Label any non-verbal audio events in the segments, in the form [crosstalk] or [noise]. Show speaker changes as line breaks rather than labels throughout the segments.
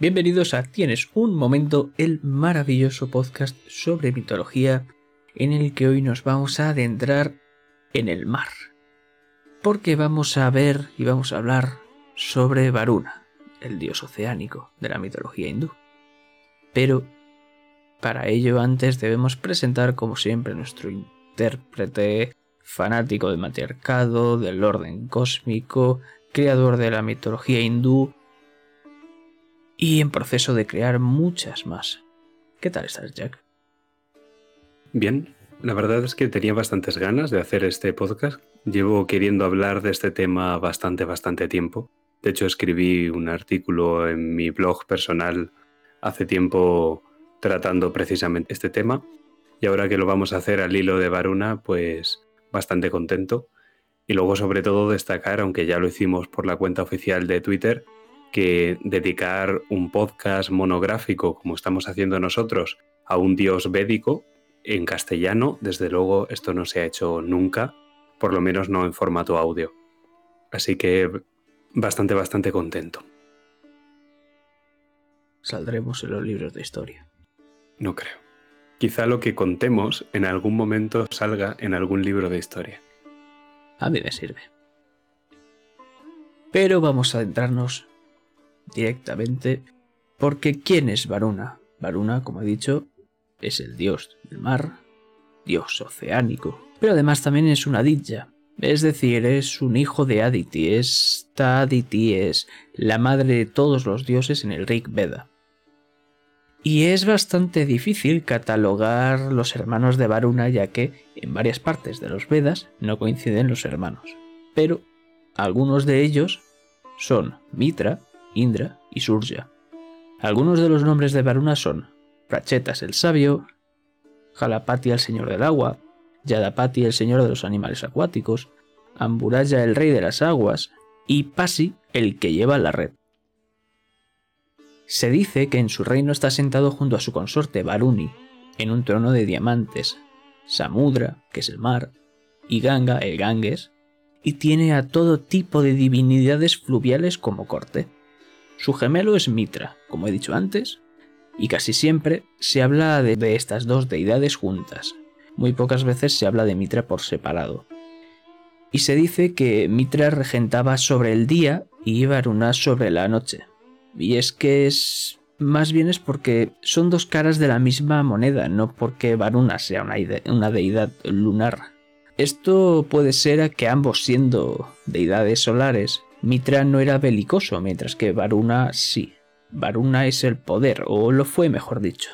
Bienvenidos a Tienes un momento, el maravilloso podcast sobre mitología en el que hoy nos vamos a adentrar en el mar. Porque vamos a ver y vamos a hablar sobre Varuna, el dios oceánico de la mitología hindú. Pero para ello antes debemos presentar como siempre nuestro intérprete fanático del matriarcado, del orden cósmico, creador de la mitología hindú y en proceso de crear muchas más. ¿Qué tal estás, Jack?
Bien, la verdad es que tenía bastantes ganas de hacer este podcast. Llevo queriendo hablar de este tema bastante, bastante tiempo. De hecho, escribí un artículo en mi blog personal hace tiempo tratando precisamente este tema. Y ahora que lo vamos a hacer al hilo de Varuna, pues bastante contento. Y luego, sobre todo, destacar, aunque ya lo hicimos por la cuenta oficial de Twitter, que dedicar un podcast monográfico, como estamos haciendo nosotros, a un dios védico en castellano, desde luego esto no se ha hecho nunca, por lo menos no en formato audio. Así que bastante, bastante contento.
Saldremos en los libros de historia.
No creo. Quizá lo que contemos en algún momento salga en algún libro de historia.
A mí me sirve. Pero vamos a adentrarnos directamente porque ¿quién es Varuna? Varuna, como he dicho, es el dios del mar, dios oceánico, pero además también es una Aditya, es decir, es un hijo de Aditi. Esta Aditi es la madre de todos los dioses en el Rig Veda. Y es bastante difícil catalogar los hermanos de Varuna ya que en varias partes de los Vedas no coinciden los hermanos. Pero algunos de ellos son Mitra, Indra y Surya. Algunos de los nombres de Varuna son Prachetas el sabio, Jalapati el señor del agua, Yadapati el señor de los animales acuáticos, Amburaya el rey de las aguas y Pasi el que lleva la red. Se dice que en su reino está sentado junto a su consorte Varuni, en un trono de diamantes, Samudra, que es el mar, y Ganga, el Ganges, y tiene a todo tipo de divinidades fluviales como corte. Su gemelo es Mitra, como he dicho antes, y casi siempre se habla de, estas dos deidades juntas. Muy pocas veces se habla de Mitra por separado. Y se dice que Mitra regentaba sobre el día y Varuna sobre la noche. Y es que es más bien es porque son dos caras de la misma moneda, no porque Varuna sea una, una deidad lunar. Esto puede ser a que ambos siendo deidades solares Mitra no era belicoso, mientras que Varuna sí. Varuna es el poder, o lo fue mejor dicho.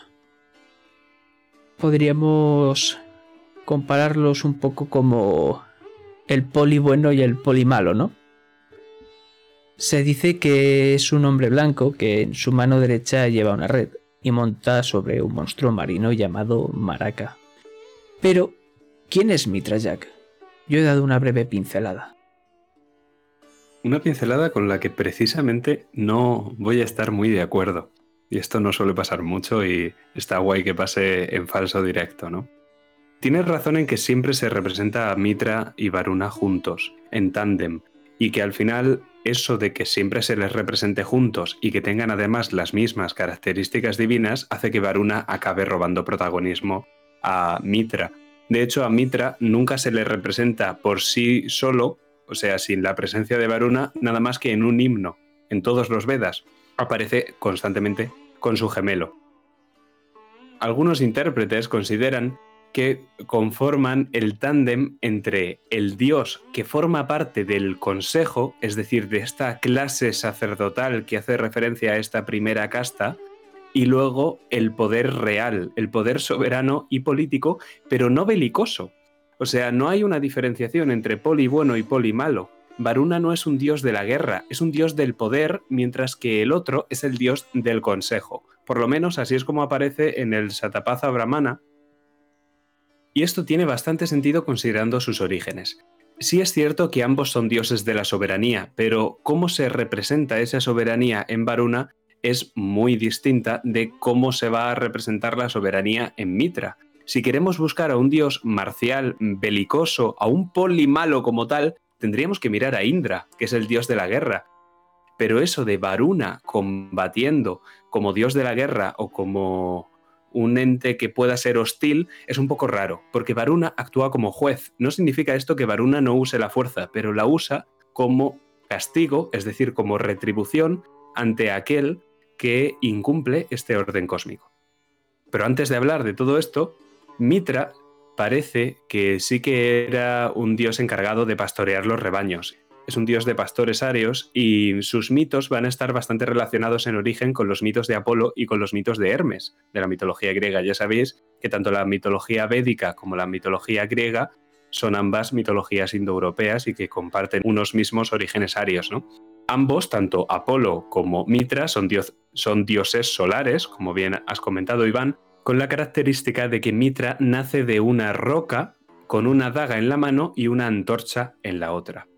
Podríamos compararlos un poco como el poli bueno y el poli malo, ¿no? Se dice que es un hombre blanco que en su mano derecha lleva una red y monta sobre un monstruo marino llamado Maraca. Pero, ¿quién es Mitra Jack? Yo he dado una breve pincelada.
Una pincelada con la que precisamente no voy a estar muy de acuerdo. Y esto no suele pasar mucho y está guay que pase en falso directo, ¿no? Tienes razón en que siempre se representa a Mitra y Varuna juntos, en tándem, y que al final eso de que siempre se les represente juntos y que tengan además las mismas características divinas hace que Varuna acabe robando protagonismo a Mitra. De hecho, a Mitra nunca se le representa por sí solo, o sea, sin la presencia de Varuna, nada más que en un himno, en todos los Vedas, aparece constantemente con su gemelo. Algunos intérpretes consideran que conforman el tándem entre el dios que forma parte del consejo, es decir, de esta clase sacerdotal que hace referencia a esta primera casta, y luego el poder real, el poder soberano y político, pero no belicoso, o sea, no hay una diferenciación entre poli bueno y poli malo. Varuna no es un dios de la guerra, es un dios del poder, mientras que el otro es el dios del consejo. Por lo menos así es como aparece en el Satapatha Brahmana. Y esto tiene bastante sentido considerando sus orígenes. Sí es cierto que ambos son dioses de la soberanía, pero cómo se representa esa soberanía en Varuna es muy distinta de cómo se va a representar la soberanía en Mitra Si queremos buscar a un dios marcial, belicoso, a un polimalo como tal, tendríamos que mirar a Indra, que es el dios de la guerra. Pero eso de Varuna combatiendo como dios de la guerra o como un ente que pueda ser hostil es un poco raro, porque Varuna actúa como juez. No significa esto que Varuna no use la fuerza, pero la usa como castigo, es decir, como retribución ante aquel que incumple este orden cósmico. Pero antes de hablar de todo esto, Mitra parece que sí que era un dios encargado de pastorear los rebaños. Es un dios de pastores arios y sus mitos van a estar bastante relacionados en origen con los mitos de Apolo y con los mitos de Hermes, de la mitología griega. Ya sabéis que tanto la mitología védica como la mitología griega son ambas mitologías indoeuropeas y que comparten unos mismos orígenes arios. ¿no? Ambos, tanto Apolo como Mitra, son, son dioses solares, como bien has comentado Iván, con la característica de que Mitra nace de una roca con una daga en la mano y una antorcha en la otra.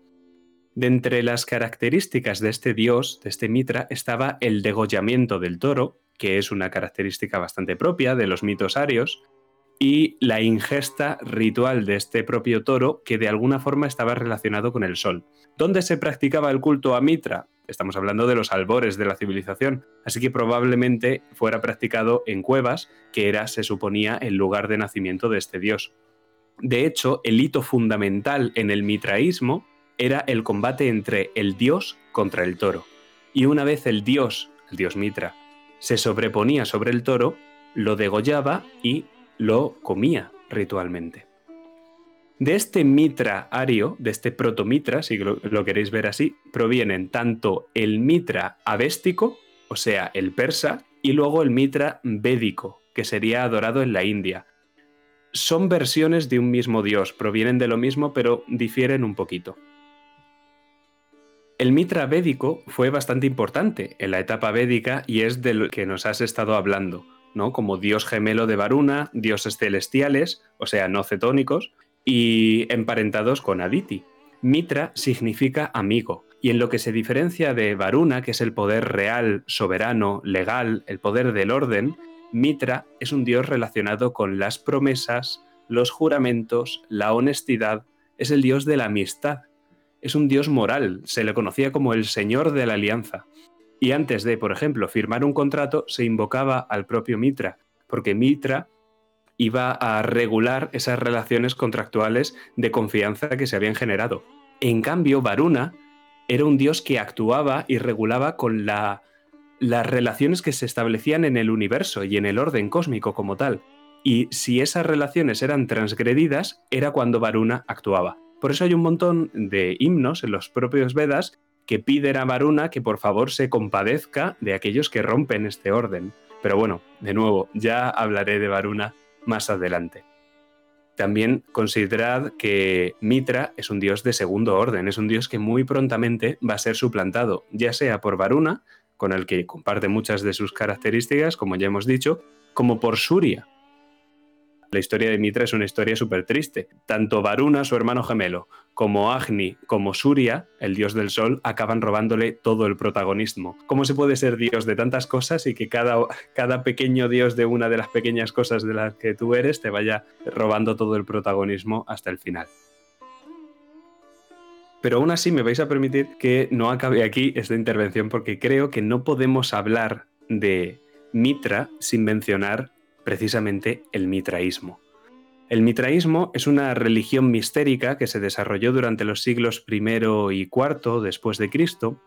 De entre las características de este dios, de este Mitra, estaba el degollamiento del toro, que es una característica bastante propia de los mitos arios, y la ingesta ritual de este propio toro que de alguna forma estaba relacionado con el sol. ¿Dónde se practicaba el culto a Mitra? Estamos hablando de los albores de la civilización, así que probablemente fuera practicado en cuevas, que era, se suponía, el lugar de nacimiento de este dios. De hecho, el hito fundamental en el mitraísmo era el combate entre el dios contra el toro. Y una vez el dios, el dios Mitra, se sobreponía sobre el toro, lo degollaba y lo comía ritualmente. De este mitra ario, de este protomitra, si lo, lo, queréis ver así, provienen tanto el mitra avéstico, o sea, el persa, y luego el mitra védico, que sería adorado en la India. Son versiones de un mismo dios, provienen de lo mismo, pero difieren un poquito. El mitra védico fue bastante importante en la etapa védica y es de lo que nos has estado hablando, ¿no? Como dios gemelo de Varuna, dioses celestiales, o sea, no cetónicos, y emparentados con Aditi. Mitra significa amigo, y en lo que se diferencia de Varuna, que es el poder real, soberano, legal, el poder del orden, Mitra es un dios relacionado con las promesas, los juramentos, la honestidad, es el dios de la amistad, es un dios moral, se le conocía como el señor de la alianza. Y antes de, por ejemplo, firmar un contrato, se invocaba al propio Mitra, porque Mitra iba a regular esas relaciones contractuales de confianza que se habían generado. En cambio, Varuna era un dios que actuaba y regulaba con la, las relaciones que se establecían en el universo y en el orden cósmico como tal. Y si esas relaciones eran transgredidas, era cuando Varuna actuaba. Por eso hay un montón de himnos en los propios Vedas que piden a Varuna que por favor se compadezca de aquellos que rompen este orden. Pero bueno, de nuevo, ya hablaré de Varuna más adelante. También considerad que Mitra es un dios de segundo orden, es un dios que muy prontamente va a ser suplantado, ya sea por Varuna, con el que comparte muchas de sus características, como ya hemos dicho, como por Surya, la historia de Mitra es una historia súper triste. Tanto Varuna, su hermano gemelo, como Agni, como Surya, el dios del sol, acaban robándole todo el protagonismo. ¿Cómo se puede ser dios de tantas cosas y que cada, cada pequeño dios de una de las pequeñas cosas de las que tú eres te vaya robando todo el protagonismo hasta el final? Pero aún así me vais a permitir que no acabe aquí esta intervención porque creo que no podemos hablar de Mitra sin mencionar precisamente el mitraísmo. El mitraísmo es una religión mistérica que se desarrolló durante los siglos I y IV después de Cristo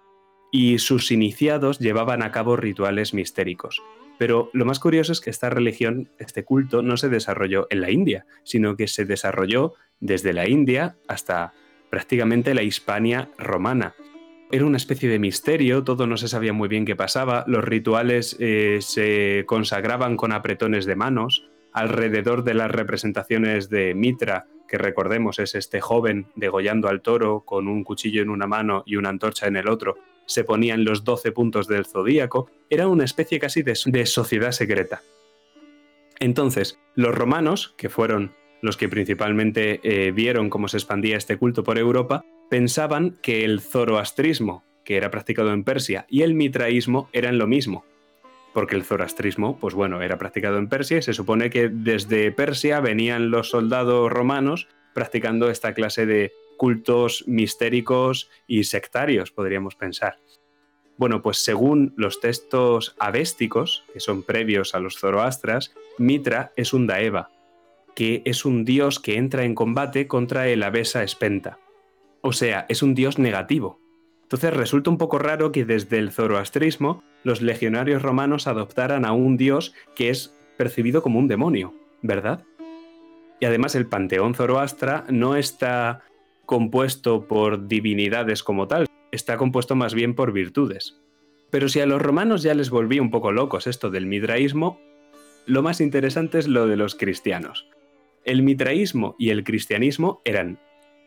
y sus iniciados llevaban a cabo rituales mistéricos. Pero lo más curioso es que esta religión, este culto, no se desarrolló en la India, sino que se desarrolló desde la India hasta prácticamente la Hispania romana. Era una especie de misterio, todo no se sabía muy bien qué pasaba, los rituales eh, se consagraban con apretones de manos, alrededor de las representaciones de Mitra, que recordemos es este joven degollando al toro con un cuchillo en una mano y una antorcha en el otro, se ponían los doce puntos del zodíaco, era una especie casi de, sociedad secreta. Entonces, los romanos, que fueron los que principalmente eh, vieron cómo se expandía este culto por Europa, pensaban que el zoroastrismo, que era practicado en Persia, y el mitraísmo eran lo mismo. porque el zoroastrismo, pues bueno, era practicado en Persia y se supone que desde Persia venían los soldados romanos practicando esta clase de cultos mistéricos y sectarios, podríamos pensar. Bueno, pues según los textos avésticos, que son previos a los zoroastras, Mitra es un Daeva, que es un dios que entra en combate contra el Avesa Espenta. O sea, es un dios negativo. Entonces resulta un poco raro que desde el zoroastrismo los legionarios romanos adoptaran a un dios que es percibido como un demonio, ¿verdad? Y además el panteón zoroastra no está compuesto por divinidades como tal, está compuesto más bien por virtudes. Pero si a los romanos ya les volvía un poco locos esto del midraísmo, lo más interesante es lo de los cristianos. El mitraísmo y el cristianismo eran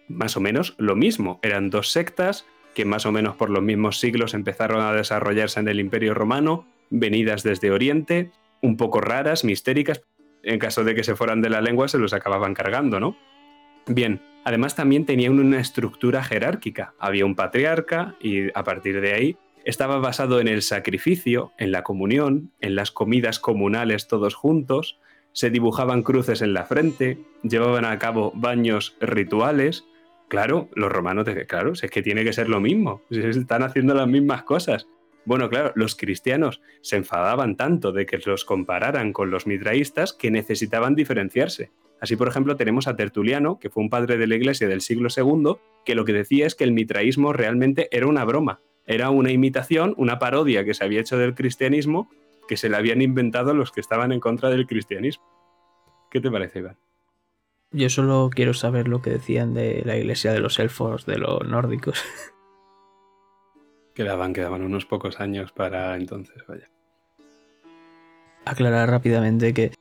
más o menos lo mismo, eran dos sectas que más o menos por los mismos siglos empezaron a desarrollarse en el Imperio Romano, venidas desde Oriente, un poco raras, mistéricas, en caso de que se fueran de la lengua se los acababan cargando, ¿no? Bien, además también tenían una estructura jerárquica, había un patriarca y a partir de ahí estaba basado en el sacrificio, en la comunión, en las comidas comunales todos juntos, se dibujaban cruces en la frente, llevaban a cabo baños rituales. Claro, los romanos, claro, es que tiene que ser lo mismo, se están haciendo las mismas cosas. Bueno, claro, los cristianos se enfadaban tanto de que los compararan con los mitraístas que necesitaban diferenciarse. Así, por ejemplo, tenemos a Tertuliano, que fue un padre de la iglesia del siglo II, que lo que decía es que el mitraísmo realmente era una broma, era una imitación, una parodia que se había hecho del cristianismo, que se le habían inventado los que estaban en contra del cristianismo. ¿Qué te parece, Iván?
Yo solo quiero saber lo que decían de la iglesia de los elfos, de los nórdicos. [laughs]
Quedaban, quedaban unos pocos años para entonces, vaya.
Aclarar rápidamente que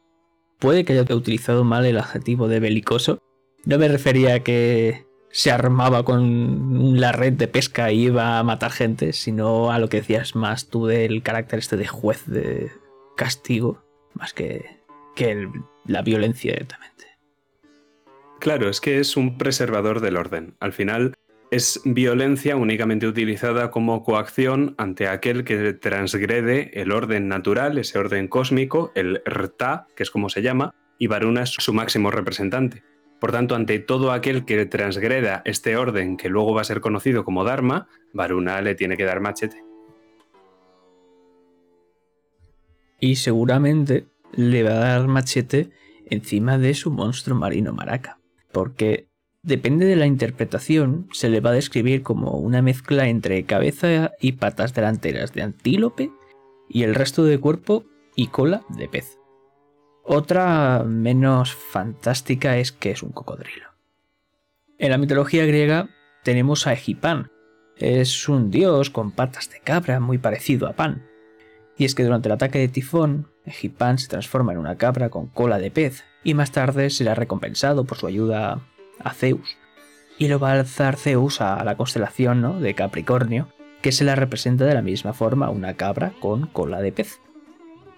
puede que haya utilizado mal el adjetivo de belicoso. No me refería a que se armaba con la red de pesca y iba a matar gente, sino a lo que decías más tú del carácter este de juez de castigo, más que, que la violencia directamente.
Claro, es que es un preservador del orden. Al final es violencia únicamente utilizada como coacción ante aquel que transgrede el orden natural, ese orden cósmico, el Rta, que es como se llama, y Varuna es su máximo representante. Por tanto, ante todo aquel que transgreda este orden que luego va a ser conocido como Dharma, Varuna le tiene que dar machete.
Y seguramente le va a dar machete encima de su monstruo marino maraca. Porque depende de la interpretación, se le va a describir como una mezcla entre cabeza y patas delanteras de antílope y el resto de cuerpo y cola de pez. Otra menos fantástica es que es un cocodrilo. En la mitología griega tenemos a Egipán. Es un dios con patas de cabra muy parecido a Pan. Y es que durante el ataque de tifón, Egipán se transforma en una cabra con cola de pez y más tarde será recompensado por su ayuda a Zeus. Y lo va a alzar Zeus a la constelación de Capricornio, que se la representa de la misma forma una cabra con cola de pez.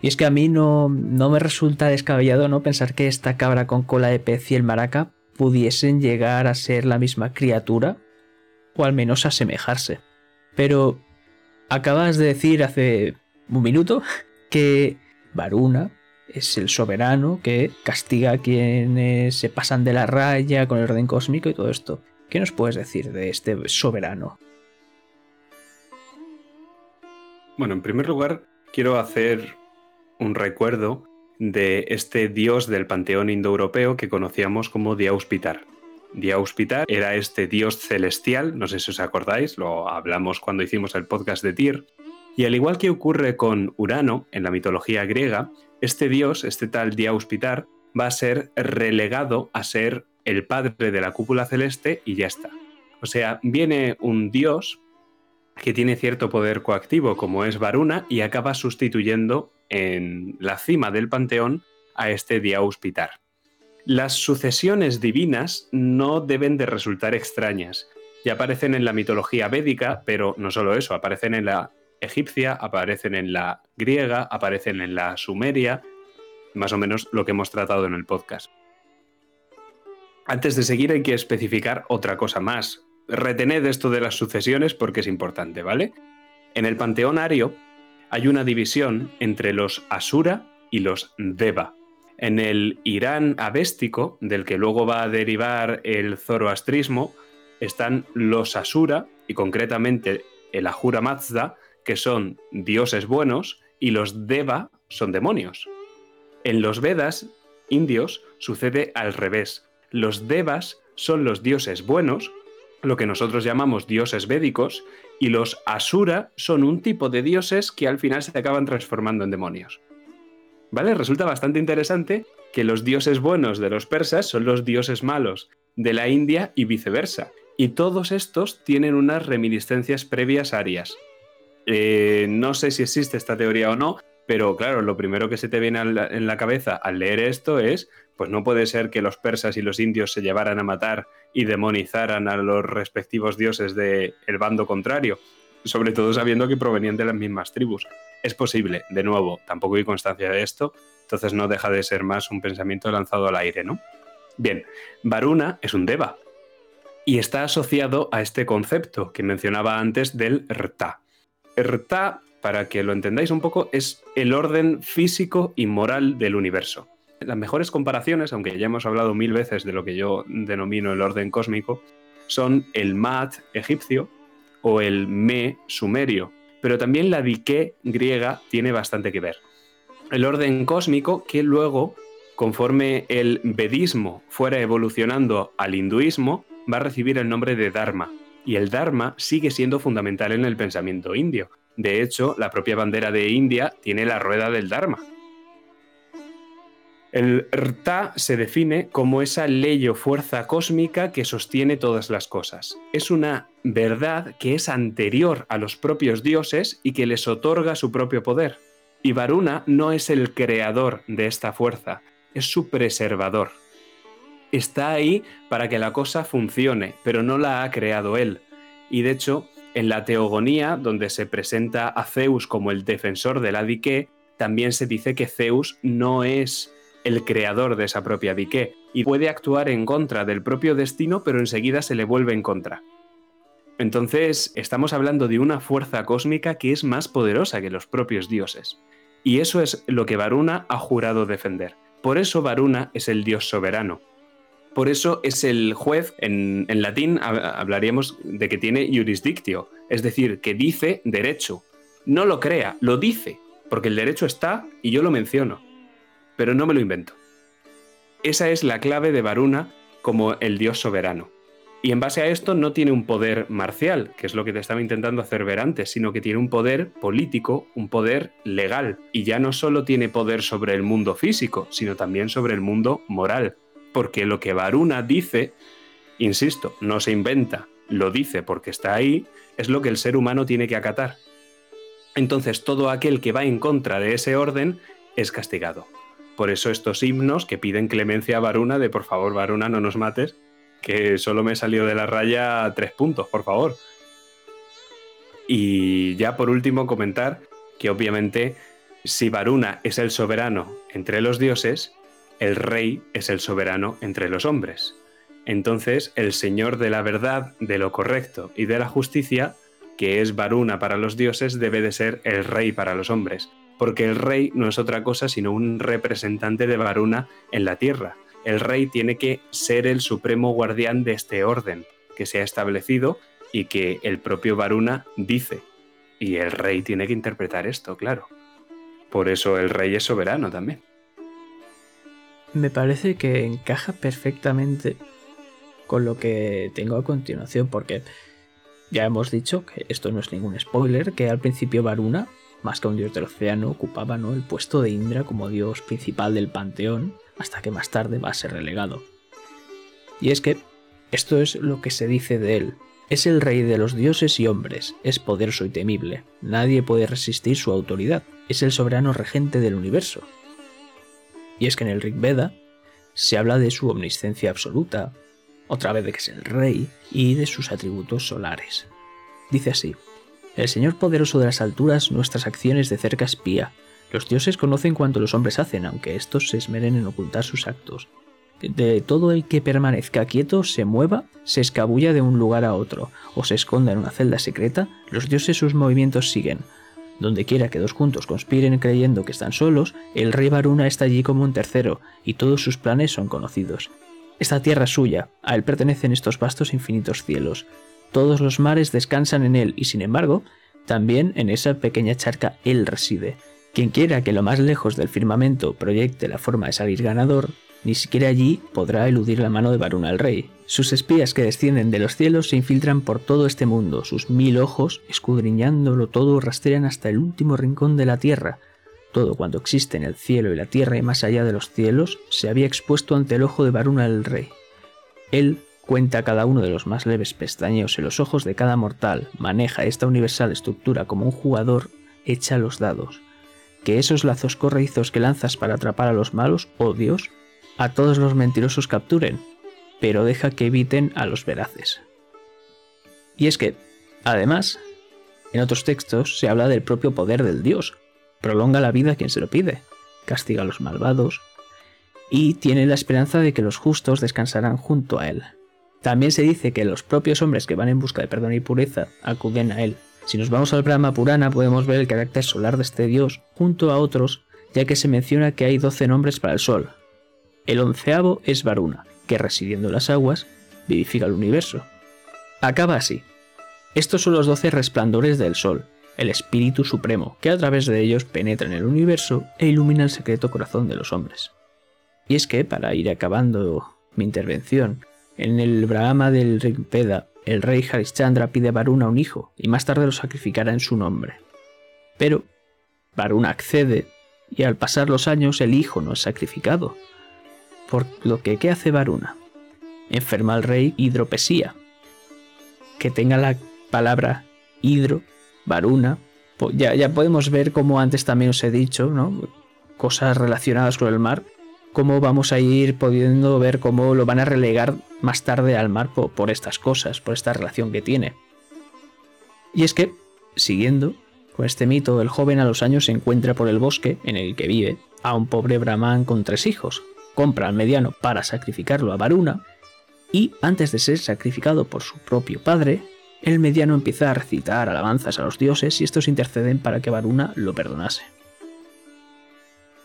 Y es que a mí no, no me resulta descabellado no pensar que esta cabra con cola de pez y el maraca pudiesen llegar a ser la misma criatura, o al menos asemejarse. Pero acabas de decir hace un minuto [laughs] que Varuna es el soberano que castiga a quienes se pasan de la raya con el orden cósmico y todo esto. ¿Qué nos puedes decir de este soberano?
Bueno, en primer lugar, quiero hacer un recuerdo de este dios del panteón indoeuropeo que conocíamos como Diauspitar. Diauspitar era este dios celestial, no sé si os acordáis, lo hablamos cuando hicimos el podcast de Tyr, y al igual que ocurre con Urano en la mitología griega, este dios, este tal Diauspitar, va a ser relegado a ser el padre de la cúpula celeste y ya está. O sea, viene un dios que tiene cierto poder coactivo como es Varuna y acaba sustituyendo en la cima del panteón a este Diauspitar. Las sucesiones divinas no deben de resultar extrañas. Ya aparecen en la mitología védica, pero no solo eso, aparecen en la egipcia, aparecen en la griega, aparecen en la sumeria, más o menos lo que hemos tratado en el podcast. Antes de seguir hay que especificar otra cosa más. Retened esto de las sucesiones porque es importante, ¿vale? En el panteón ario hay una división entre los Asura y los Deva. En el Irán avéstico, del que luego va a derivar el zoroastrismo, están los Asura y concretamente el Ahura Mazda, que son dioses buenos, y los Deva son demonios. En los Vedas indios sucede al revés. Los Devas son los dioses buenos, lo que nosotros llamamos dioses védicos, y los Asura son un tipo de dioses que al final se acaban transformando en demonios. ¿Vale? Resulta bastante interesante que los dioses buenos de los persas son los dioses malos de la India y viceversa. Y todos estos tienen unas reminiscencias previas arias. Eh, no sé si existe esta teoría o no, pero claro, lo primero que se te viene en la cabeza al leer esto es, pues no puede ser que los persas y los indios se llevaran a matar y demonizaran a los respectivos dioses del bando contrario, sobre todo sabiendo que provenían de las mismas tribus. Es posible, de nuevo, tampoco hay constancia de esto, entonces no deja de ser más un pensamiento lanzado al aire, ¿no? Bien, Varuna es un deva y está asociado a este concepto que mencionaba antes del Rta. Rta para que lo entendáis un poco, es el orden físico y moral del universo. Las mejores comparaciones, aunque ya hemos hablado mil veces de lo que yo denomino el orden cósmico, son el Maat egipcio o el Me sumerio, pero también la Dike griega tiene bastante que ver. El orden cósmico que luego, conforme el vedismo fuera evolucionando al hinduismo, va a recibir el nombre de Dharma. Y el Dharma sigue siendo fundamental en el pensamiento indio, de hecho, la propia bandera de India tiene la rueda del Dharma. El Rta se define como esa ley o fuerza cósmica que sostiene todas las cosas. Es una verdad que es anterior a los propios dioses y que les otorga su propio poder. Y Varuna no es el creador de esta fuerza, es su preservador. Está ahí para que la cosa funcione, pero no la ha creado él. Y de hecho, en la teogonía, donde se presenta a Zeus como el defensor de la dique, también se dice que Zeus no es el creador de esa propia dique y puede actuar en contra del propio destino, pero enseguida se le vuelve en contra. Entonces, estamos hablando de una fuerza cósmica que es más poderosa que los propios dioses. Y eso es lo que Varuna ha jurado defender. Por eso Varuna es el dios soberano, por eso es el juez, en, latín hablaríamos de que tiene jurisdictio, es decir, que dice derecho. No lo crea, lo dice, porque el derecho está y yo lo menciono, pero no me lo invento. Esa es la clave de Varuna como el dios soberano. Y en base a esto no tiene un poder marcial, que es lo que te estaba intentando hacer ver antes, sino que tiene un poder político, un poder legal. Y ya no solo tiene poder sobre el mundo físico, sino también sobre el mundo moral porque lo que Varuna dice, insisto, no se inventa, lo dice porque está ahí, es lo que el ser humano tiene que acatar. Entonces todo aquel que va en contra de ese orden es castigado. Por eso estos himnos que piden clemencia a Varuna de por favor Varuna no nos mates, que solo me salió de la raya tres puntos, por favor. Y ya por último comentar que obviamente si Varuna es el soberano entre los dioses, el rey es el soberano entre los hombres. Entonces, el señor de la verdad, de lo correcto y de la justicia, que es Varuna para los dioses, debe de ser el rey para los hombres, porque el rey no es otra cosa sino un representante de Varuna en la tierra. El rey tiene que ser el supremo guardián de este orden que se ha establecido y que el propio Varuna dice. Y el rey tiene que interpretar esto, claro. Por eso el rey es soberano también
me parece que encaja perfectamente con lo que tengo a continuación, porque ya hemos dicho que esto no es ningún spoiler, que al principio Varuna, más que un dios del océano, ocupaba ¿no? el puesto de Indra como dios principal del panteón, hasta que más tarde va a ser relegado. Y es que esto es lo que se dice de él. Es el rey de los dioses y hombres, es poderoso y temible, nadie puede resistir su autoridad, es el soberano regente del universo, y es que en el Rig Veda se habla de su omnisciencia absoluta, otra vez de que es el rey, y de sus atributos solares. Dice así, el Señor poderoso de las alturas nuestras acciones de cerca espía. Los dioses conocen cuanto los hombres hacen, aunque estos se esmeren en ocultar sus actos. De todo el que permanezca quieto, se mueva, se escabulla de un lugar a otro, o se esconda en una celda secreta, los dioses sus movimientos siguen, Donde quiera que dos juntos conspiren creyendo que están solos, el rey Varuna está allí como un tercero, y todos sus planes son conocidos. Esta tierra es suya, a él pertenecen estos vastos infinitos cielos. Todos los mares descansan en él, y sin embargo, también en esa pequeña charca él reside. Quien quiera que lo más lejos del firmamento proyecte la forma de salir ganador, ni siquiera allí podrá eludir la mano de Varuna el rey. Sus espías que descienden de los cielos se infiltran por todo este mundo, sus mil ojos, escudriñándolo todo, rastrean hasta el último rincón de la tierra. Todo cuanto existe en el cielo y la tierra y más allá de los cielos se había expuesto ante el ojo de Varuna el rey. Él cuenta cada uno de los más leves pestañeos en los ojos de cada mortal, maneja esta universal estructura como un jugador echa los dados. Que esos lazos correizos que lanzas para atrapar a los malos, oh Dios, a todos los mentirosos capturen, pero deja que eviten a los veraces. Y es que, además, en otros textos se habla del propio poder del Dios, prolonga la vida a quien se lo pide, castiga a los malvados, y tiene la esperanza de que los justos descansarán junto a él. También se dice que los propios hombres que van en busca de perdón y pureza acuden a él. Si nos vamos al Brahma Purana podemos ver el carácter solar de este dios junto a otros, ya que se menciona que hay doce nombres para el sol, el onceavo es Varuna, que residiendo en las aguas, vivifica el universo. Acaba así. Estos son los doce resplandores del Sol, el Espíritu Supremo, que a través de ellos penetra en el universo e ilumina el secreto corazón de los hombres. Y es que, para ir acabando mi intervención, en el Brahma del Rigveda, el rey Harishchandra pide a Varuna un hijo y más tarde lo sacrificará en su nombre. Pero Varuna accede y al pasar los años el hijo no es sacrificado, por lo que, ¿qué hace Varuna? Enferma al rey hidropesía. Que tenga la palabra hidro, Varuna. Ya, ya podemos ver, como antes también os he dicho, ¿no? cosas relacionadas con el mar, cómo vamos a ir pudiendo ver cómo lo van a relegar más tarde al mar por, por estas cosas, por esta relación que tiene. Y es que, siguiendo con este mito, el joven a los años se encuentra por el bosque en el que vive a un pobre brahman con tres hijos, compra al mediano para sacrificarlo a Varuna, y antes de ser sacrificado por su propio padre, el mediano empieza a recitar alabanzas a los dioses y estos interceden para que Varuna lo perdonase.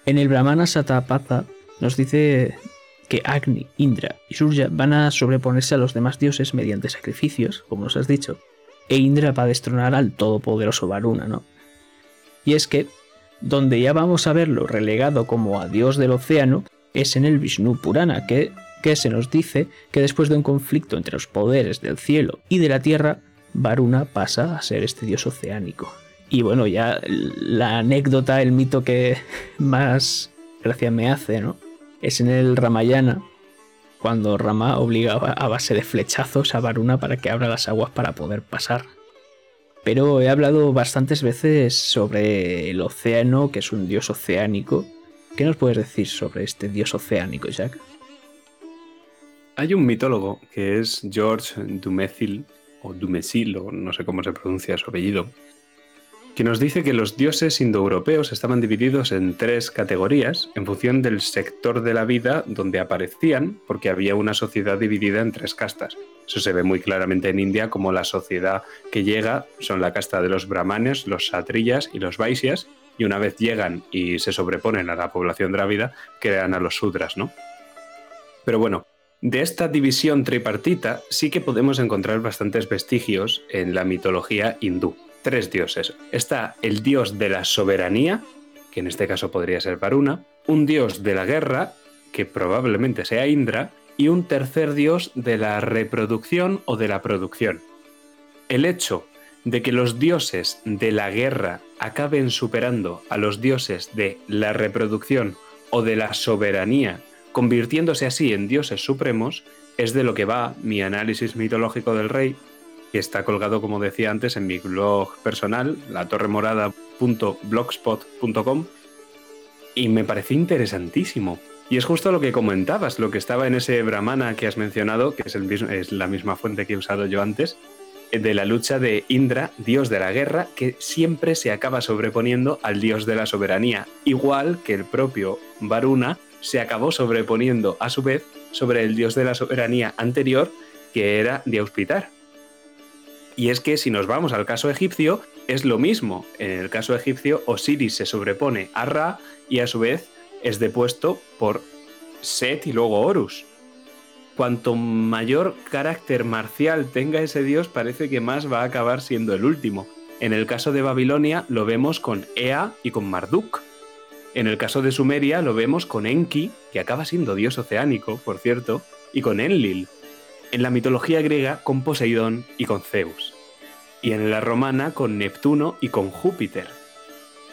En el Brahmana Satapatha nos dice que Agni, Indra y Surya van a sobreponerse a los demás dioses mediante sacrificios, como nos has dicho, e Indra va a destronar al todopoderoso Varuna, ¿no? Y es que, donde ya vamos a verlo relegado como a dios del océano, es en el Vishnu Purana, que, se nos dice que después de un conflicto entre los poderes del cielo y de la tierra, Varuna pasa a ser este dios oceánico. Y bueno, ya la anécdota, el mito que [laughs] más gracia me hace, ¿no? Es en el Ramayana, cuando Rama obliga a base de flechazos a Varuna para que abra las aguas para poder pasar. Pero he hablado bastantes veces sobre el océano, que es un dios oceánico, ¿Qué nos puedes decir sobre este dios oceánico, Jack?
Hay un mitólogo que es George Dumézil, o Dumézil, o no sé cómo se pronuncia su apellido, que nos dice que los dioses indoeuropeos estaban divididos en tres categorías en función del sector de la vida donde aparecían, porque había una sociedad dividida en tres castas. Eso se ve muy claramente en India como la sociedad que llega son la casta de los brahmanes, los satrillas y los vaisyas, y una vez llegan y se sobreponen a la población drávida, crean a los sudras, ¿no? Pero bueno, de esta división tripartita sí que podemos encontrar bastantes vestigios en la mitología hindú. Tres dioses. Está el dios de la soberanía, que en este caso podría ser Varuna, un dios de la guerra, que probablemente sea Indra, y un tercer dios de la reproducción o de la producción. El hecho de que los dioses de la guerra acaben superando a los dioses de la reproducción o de la soberanía, convirtiéndose así en dioses supremos, es de lo que va mi análisis mitológico del rey, que está colgado, como decía antes, en mi blog personal, latorremorada.blogspot.com, y me pareció interesantísimo. Y es justo lo que comentabas, lo que estaba en ese Brahmana que has mencionado, que es, el es la misma fuente que he usado yo antes, de la lucha de Indra, dios de la guerra, que siempre se acaba sobreponiendo al dios de la soberanía, igual que el propio Varuna se acabó sobreponiendo a su vez sobre el dios de la soberanía anterior, que era Diauspitar. Y es que si nos vamos al caso egipcio, es lo mismo. En el caso egipcio, Osiris se sobrepone a Ra y a su vez es depuesto por Set y luego Horus. Cuanto mayor carácter marcial tenga ese dios, parece que más va a acabar siendo el último. En el caso de Babilonia lo vemos con Ea y con Marduk. En el caso de Sumeria lo vemos con Enki, que acaba siendo dios oceánico, por cierto, y con Enlil. En la mitología griega con Poseidón y con Zeus. Y en la romana con Neptuno y con Júpiter.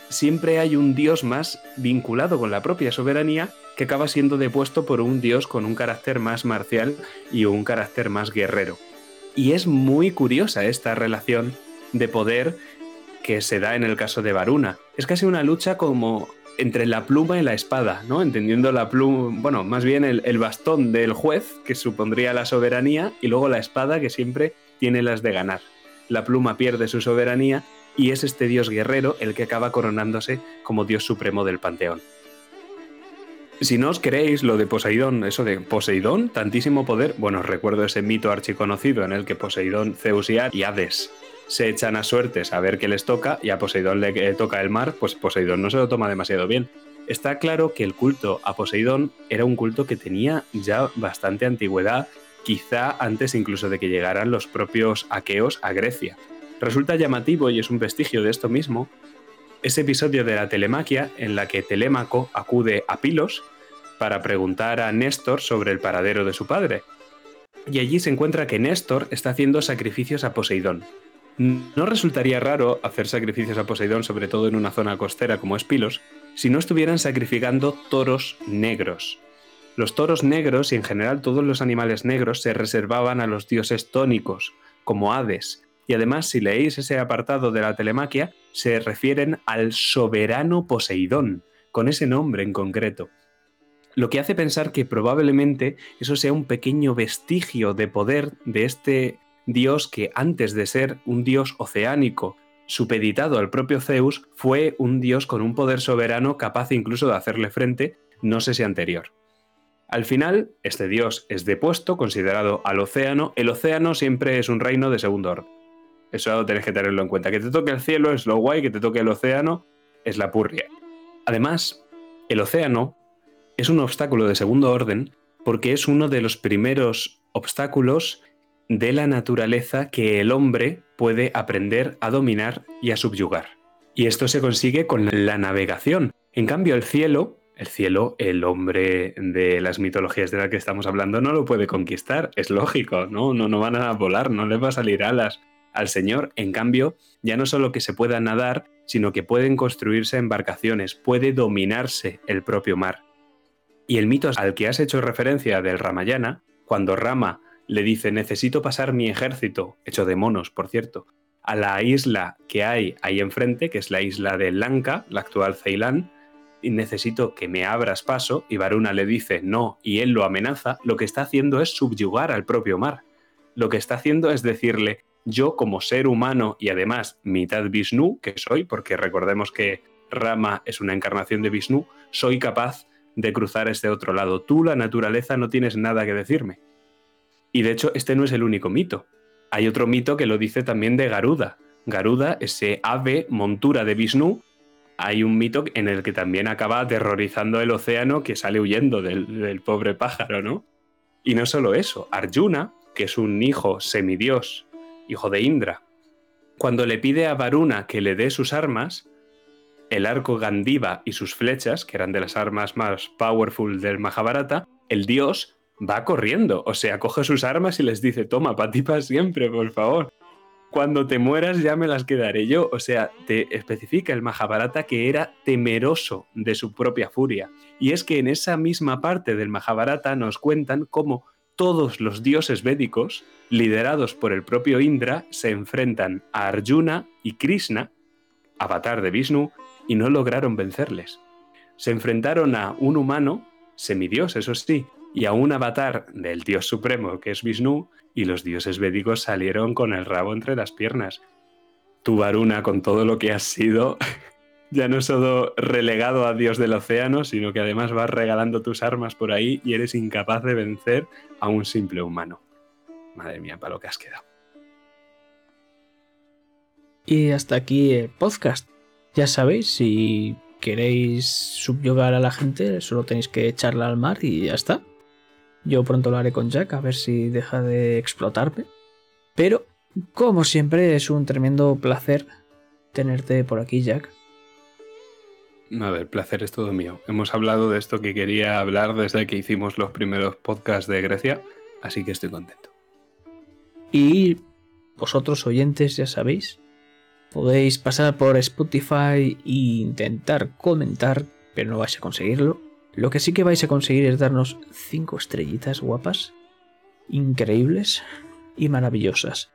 Siempre hay un dios más vinculado con la propia soberanía que acaba siendo depuesto por un dios con un carácter más marcial y un carácter más guerrero. Y es muy curiosa esta relación de poder que se da en el caso de Varuna. Es casi una lucha como entre la pluma y la espada, ¿no? Entendiendo la pluma, bueno, más bien el, bastón del juez, que supondría la soberanía, y luego la espada, que siempre tiene las de ganar. La pluma pierde su soberanía y es este dios guerrero el que acaba coronándose como dios supremo del panteón. Si no os creéis lo de Poseidón, eso de Poseidón, tantísimo poder, bueno, recuerdo ese mito archiconocido en el que Poseidón, Zeus y Hades se echan a suertes a ver qué les toca y a Poseidón le toca el mar, pues Poseidón no se lo toma demasiado bien. Está claro que el culto a Poseidón era un culto que tenía ya bastante antigüedad, quizá antes incluso de que llegaran los propios aqueos a Grecia. Resulta llamativo, y es un vestigio de esto mismo, ese episodio de la telemaquia en la que Telémaco acude a Pilos para preguntar a Néstor sobre el paradero de su padre. Y allí se encuentra que Néstor está haciendo sacrificios a Poseidón, no resultaría raro hacer sacrificios a Poseidón, sobre todo en una zona costera como es Pilos, si no estuvieran sacrificando toros negros. Los toros negros y en general todos los animales negros se reservaban a los dioses tónicos, como Hades, y además si leéis ese apartado de la telemaquia, se refieren al soberano Poseidón, con ese nombre en concreto. Lo que hace pensar que probablemente eso sea un pequeño vestigio de poder de este dios que antes de ser un dios oceánico supeditado al propio Zeus, fue un dios con un poder soberano capaz incluso de hacerle frente, no sé si anterior. Al final, este dios es depuesto, considerado al océano. El océano siempre es un reino de segundo orden. Eso tenéis que tenerlo en cuenta. Que te toque el cielo es lo guay, que te toque el océano es la purria. Además, el océano es un obstáculo de segundo orden porque es uno de los primeros obstáculos de la naturaleza que el hombre puede aprender a dominar y a subyugar. Y esto se consigue con la navegación. En cambio, el cielo, el cielo, el hombre de las mitologías de las que estamos hablando no lo puede conquistar, es lógico, ¿no? No, no van a volar, no le va a salir alas al Señor. En cambio, ya no solo que se pueda nadar, sino que pueden construirse embarcaciones, puede dominarse el propio mar. Y el mito al que has hecho referencia del Ramayana, cuando Rama le dice, necesito pasar mi ejército, hecho de monos, por cierto, a la isla que hay ahí enfrente, que es la isla de Lanka, la actual Ceilán, y necesito que me abras paso, y Varuna le dice no, y él lo amenaza, lo que está haciendo es subyugar al propio mar. Lo que está haciendo es decirle, yo como ser humano y además mitad Vishnu, que soy, porque recordemos que Rama es una encarnación de Vishnu, soy capaz de cruzar este otro lado. Tú, la naturaleza, no tienes nada que decirme. Y de hecho, este no es el único mito. Hay otro mito que lo dice también de Garuda. Garuda, ese ave montura de Vishnu, hay un mito en el que también acaba aterrorizando el océano que sale huyendo del, del pobre pájaro, ¿no? Y no solo eso, Arjuna, que es un hijo semidios, hijo de Indra, cuando le pide a Varuna que le dé sus armas, el arco Gandiva y sus flechas, que eran de las armas más powerful del Mahabharata, el dios va corriendo, o sea, coge sus armas y les dice, toma, para ti para siempre, por favor. Cuando te mueras ya me las quedaré yo. O sea, te especifica el Mahabharata que era temeroso de su propia furia. Y es que en esa misma parte del Mahabharata nos cuentan cómo todos los dioses védicos, liderados por el propio Indra, se enfrentan a Arjuna y Krishna, avatar de Vishnu, y no lograron vencerles. Se enfrentaron a un humano, semidios, eso sí, y a un avatar del dios supremo que es Vishnu, y los dioses védicos salieron con el rabo entre las piernas. Tu Varuna, con todo lo que has sido, ya no solo relegado a dios del océano, sino que además vas regalando tus armas por ahí y eres incapaz de vencer a un simple humano. Madre mía, para lo que has quedado.
Y hasta aquí el podcast. Ya sabéis, si queréis subyugar a la gente, solo tenéis que echarla al mar y ya está. Yo pronto lo haré con Jack, a ver si deja de explotarme. Pero, como siempre, es un tremendo placer tenerte por aquí, Jack.
A ver, placer es todo mío. Hemos hablado de esto que quería hablar desde que hicimos los primeros podcasts de Grecia, así que estoy contento.
Y vosotros oyentes, ya sabéis, podéis pasar por Spotify e intentar comentar, pero no vais a conseguirlo. Lo que sí que vais a conseguir es darnos 5 estrellitas guapas, increíbles y maravillosas.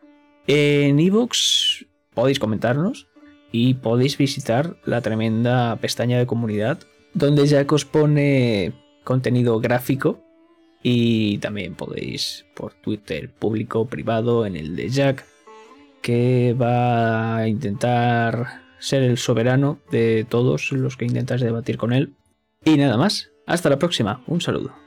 En ebooks podéis comentarnos y podéis visitar la tremenda pestaña de comunidad donde Jack os pone contenido gráfico y también podéis por Twitter público privado en el de Jack que va a intentar ser el soberano de todos los que intentas debatir con él. Y nada más, hasta la próxima, un saludo.